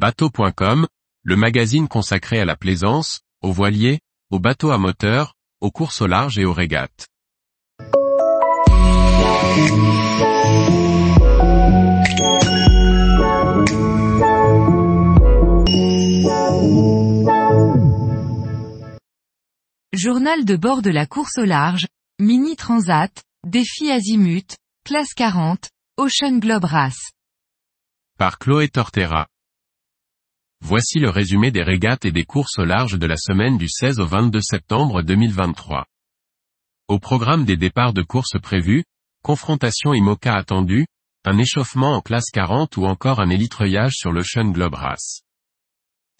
Bateau.com, le magazine consacré à la plaisance, aux voiliers, aux bateaux à moteur, aux courses au large et aux régates. Journal de bord de la course au large, Mini Transat, Défi Azimut, Classe 40, Ocean Globe Race. Par Chloé Tortera. Voici le résumé des régates et des courses au large de la semaine du 16 au 22 septembre 2023. Au programme des départs de courses prévus, confrontation IMOCA attendue, un échauffement en classe 40 ou encore un élitreillage sur l'Ocean Globe Race.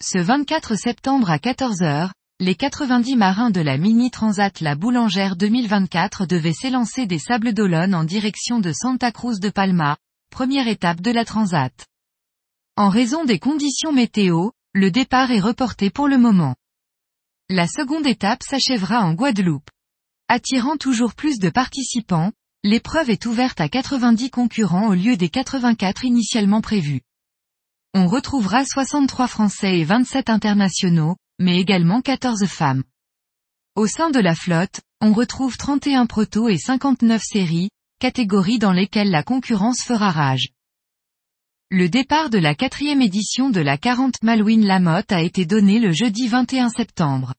Ce 24 septembre à 14h, les 90 marins de la Mini Transat La Boulangère 2024 devaient s'élancer des Sables d'Olonne en direction de Santa Cruz de Palma, première étape de la Transat. En raison des conditions météo, le départ est reporté pour le moment. La seconde étape s'achèvera en Guadeloupe. Attirant toujours plus de participants, l'épreuve est ouverte à 90 concurrents au lieu des 84 initialement prévus. On retrouvera 63 Français et 27 internationaux, mais également 14 femmes. Au sein de la flotte, on retrouve 31 protos et 59 séries, catégories dans lesquelles la concurrence fera rage. Le départ de la quatrième édition de la 40 Malouine Lamotte a été donné le jeudi 21 septembre.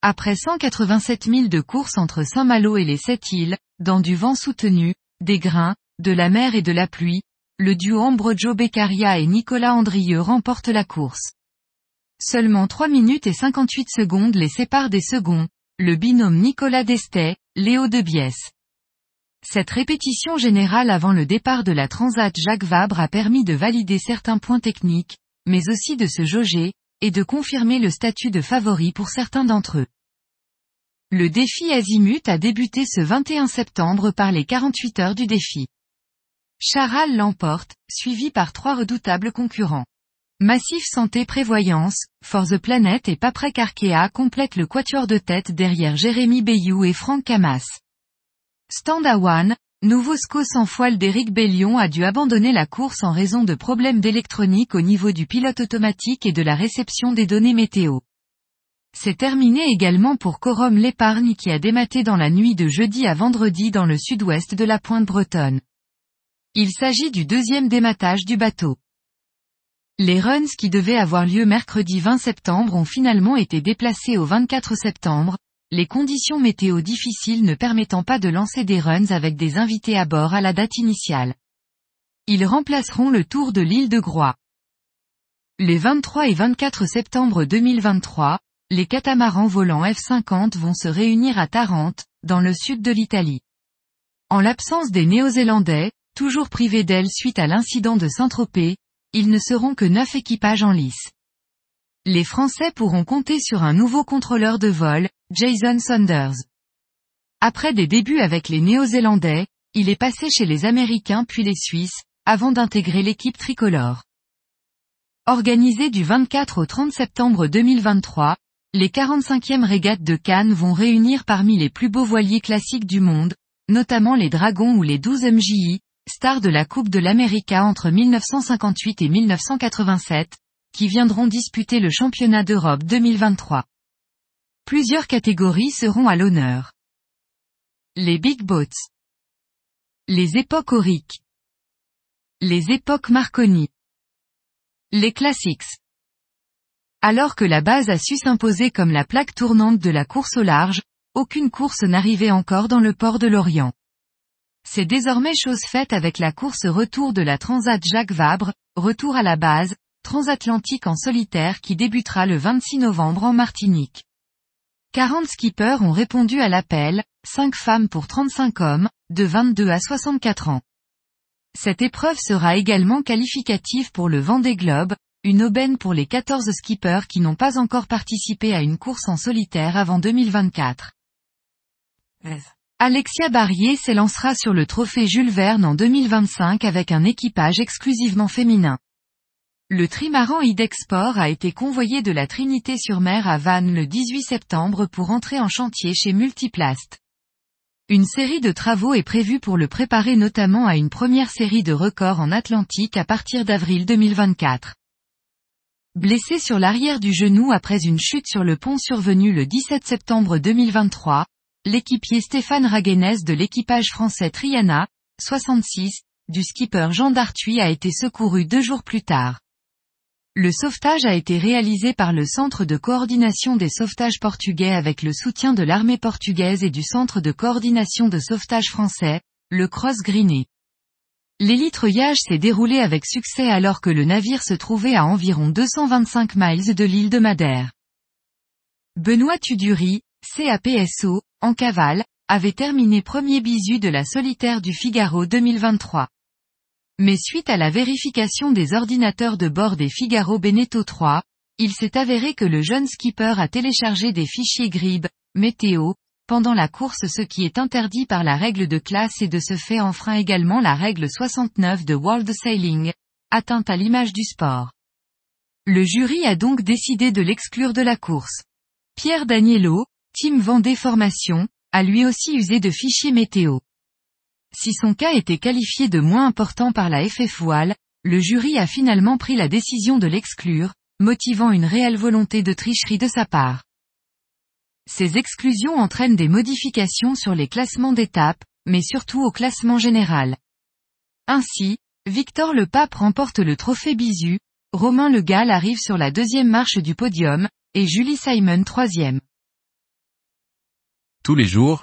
Après 187 000 de courses entre Saint-Malo et les Sept Îles, dans du vent soutenu, des grains, de la mer et de la pluie, le duo Ambrogio Beccaria et Nicolas Andrieux remportent la course. Seulement 3 minutes et 58 secondes les séparent des seconds, le binôme Nicolas Destet, Léo de Biesse. Cette répétition générale avant le départ de la Transat Jacques Vabre a permis de valider certains points techniques, mais aussi de se jauger, et de confirmer le statut de favori pour certains d'entre eux. Le défi Azimut a débuté ce 21 septembre par les 48 heures du défi. Charal l'emporte, suivi par trois redoutables concurrents. Massif Santé Prévoyance, For the Planet et Paprec Arkea complètent le quatuor de tête derrière Jérémy Bayou et Franck Camas. Stand à One, nouveau SCO sans foile d'Éric Bellion a dû abandonner la course en raison de problèmes d'électronique au niveau du pilote automatique et de la réception des données météo. C'est terminé également pour Corum l'épargne qui a dématé dans la nuit de jeudi à vendredi dans le sud-ouest de la pointe bretonne. Il s'agit du deuxième dématage du bateau. Les runs qui devaient avoir lieu mercredi 20 septembre ont finalement été déplacés au 24 septembre, les conditions météo difficiles ne permettant pas de lancer des runs avec des invités à bord à la date initiale. Ils remplaceront le tour de l'île de Groix. Les 23 et 24 septembre 2023, les catamarans volants F-50 vont se réunir à Tarente, dans le sud de l'Italie. En l'absence des Néo-Zélandais, toujours privés d'ailes suite à l'incident de Saint-Tropez, ils ne seront que neuf équipages en lice. Les Français pourront compter sur un nouveau contrôleur de vol, Jason Saunders. Après des débuts avec les Néo-Zélandais, il est passé chez les Américains puis les Suisses, avant d'intégrer l'équipe tricolore. Organisée du 24 au 30 septembre 2023, les 45e régates de Cannes vont réunir parmi les plus beaux voiliers classiques du monde, notamment les Dragons ou les 12 MJI, stars de la Coupe de l'América entre 1958 et 1987, qui viendront disputer le championnat d'Europe 2023. Plusieurs catégories seront à l'honneur. Les Big Boats. Les époques auriques. Les époques Marconi. Les Classics. Alors que la base a su s'imposer comme la plaque tournante de la course au large, aucune course n'arrivait encore dans le port de Lorient. C'est désormais chose faite avec la course retour de la Transat Jacques Vabre, retour à la base, transatlantique en solitaire qui débutera le 26 novembre en Martinique. 40 skippers ont répondu à l'appel, 5 femmes pour 35 hommes, de 22 à 64 ans. Cette épreuve sera également qualificative pour le Vendée Globe, une aubaine pour les 14 skippers qui n'ont pas encore participé à une course en solitaire avant 2024. Alexia Barrier s'élancera sur le trophée Jules Verne en 2025 avec un équipage exclusivement féminin. Le trimaran Idexport a été convoyé de la Trinité-sur-Mer à Vannes le 18 septembre pour entrer en chantier chez Multiplast. Une série de travaux est prévue pour le préparer notamment à une première série de records en Atlantique à partir d'avril 2024. Blessé sur l'arrière du genou après une chute sur le pont survenu le 17 septembre 2023, l'équipier Stéphane Raguenès de l'équipage français Triana, 66, du skipper Jean Dartuy a été secouru deux jours plus tard. Le sauvetage a été réalisé par le Centre de coordination des sauvetages portugais avec le soutien de l'armée portugaise et du Centre de coordination de sauvetage français, le Cross Greené. L'élitreuillage s'est déroulé avec succès alors que le navire se trouvait à environ 225 miles de l'île de Madère. Benoît Tuduri, CAPSO, en cavale, avait terminé premier bisu de la solitaire du Figaro 2023. Mais suite à la vérification des ordinateurs de bord des Figaro Beneteau 3, il s'est avéré que le jeune skipper a téléchargé des fichiers GRIB, météo, pendant la course ce qui est interdit par la règle de classe et de ce fait enfreint également la règle 69 de World Sailing, atteinte à l'image du sport. Le jury a donc décidé de l'exclure de la course. Pierre Daniello, Team Vendée Formation, a lui aussi usé de fichiers météo. Si son cas était qualifié de moins important par la FF Voile, le jury a finalement pris la décision de l'exclure, motivant une réelle volonté de tricherie de sa part. Ces exclusions entraînent des modifications sur les classements d'étapes, mais surtout au classement général. Ainsi, Victor Le Pape remporte le trophée Bisu, Romain Le Gall arrive sur la deuxième marche du podium, et Julie Simon troisième. Tous les jours,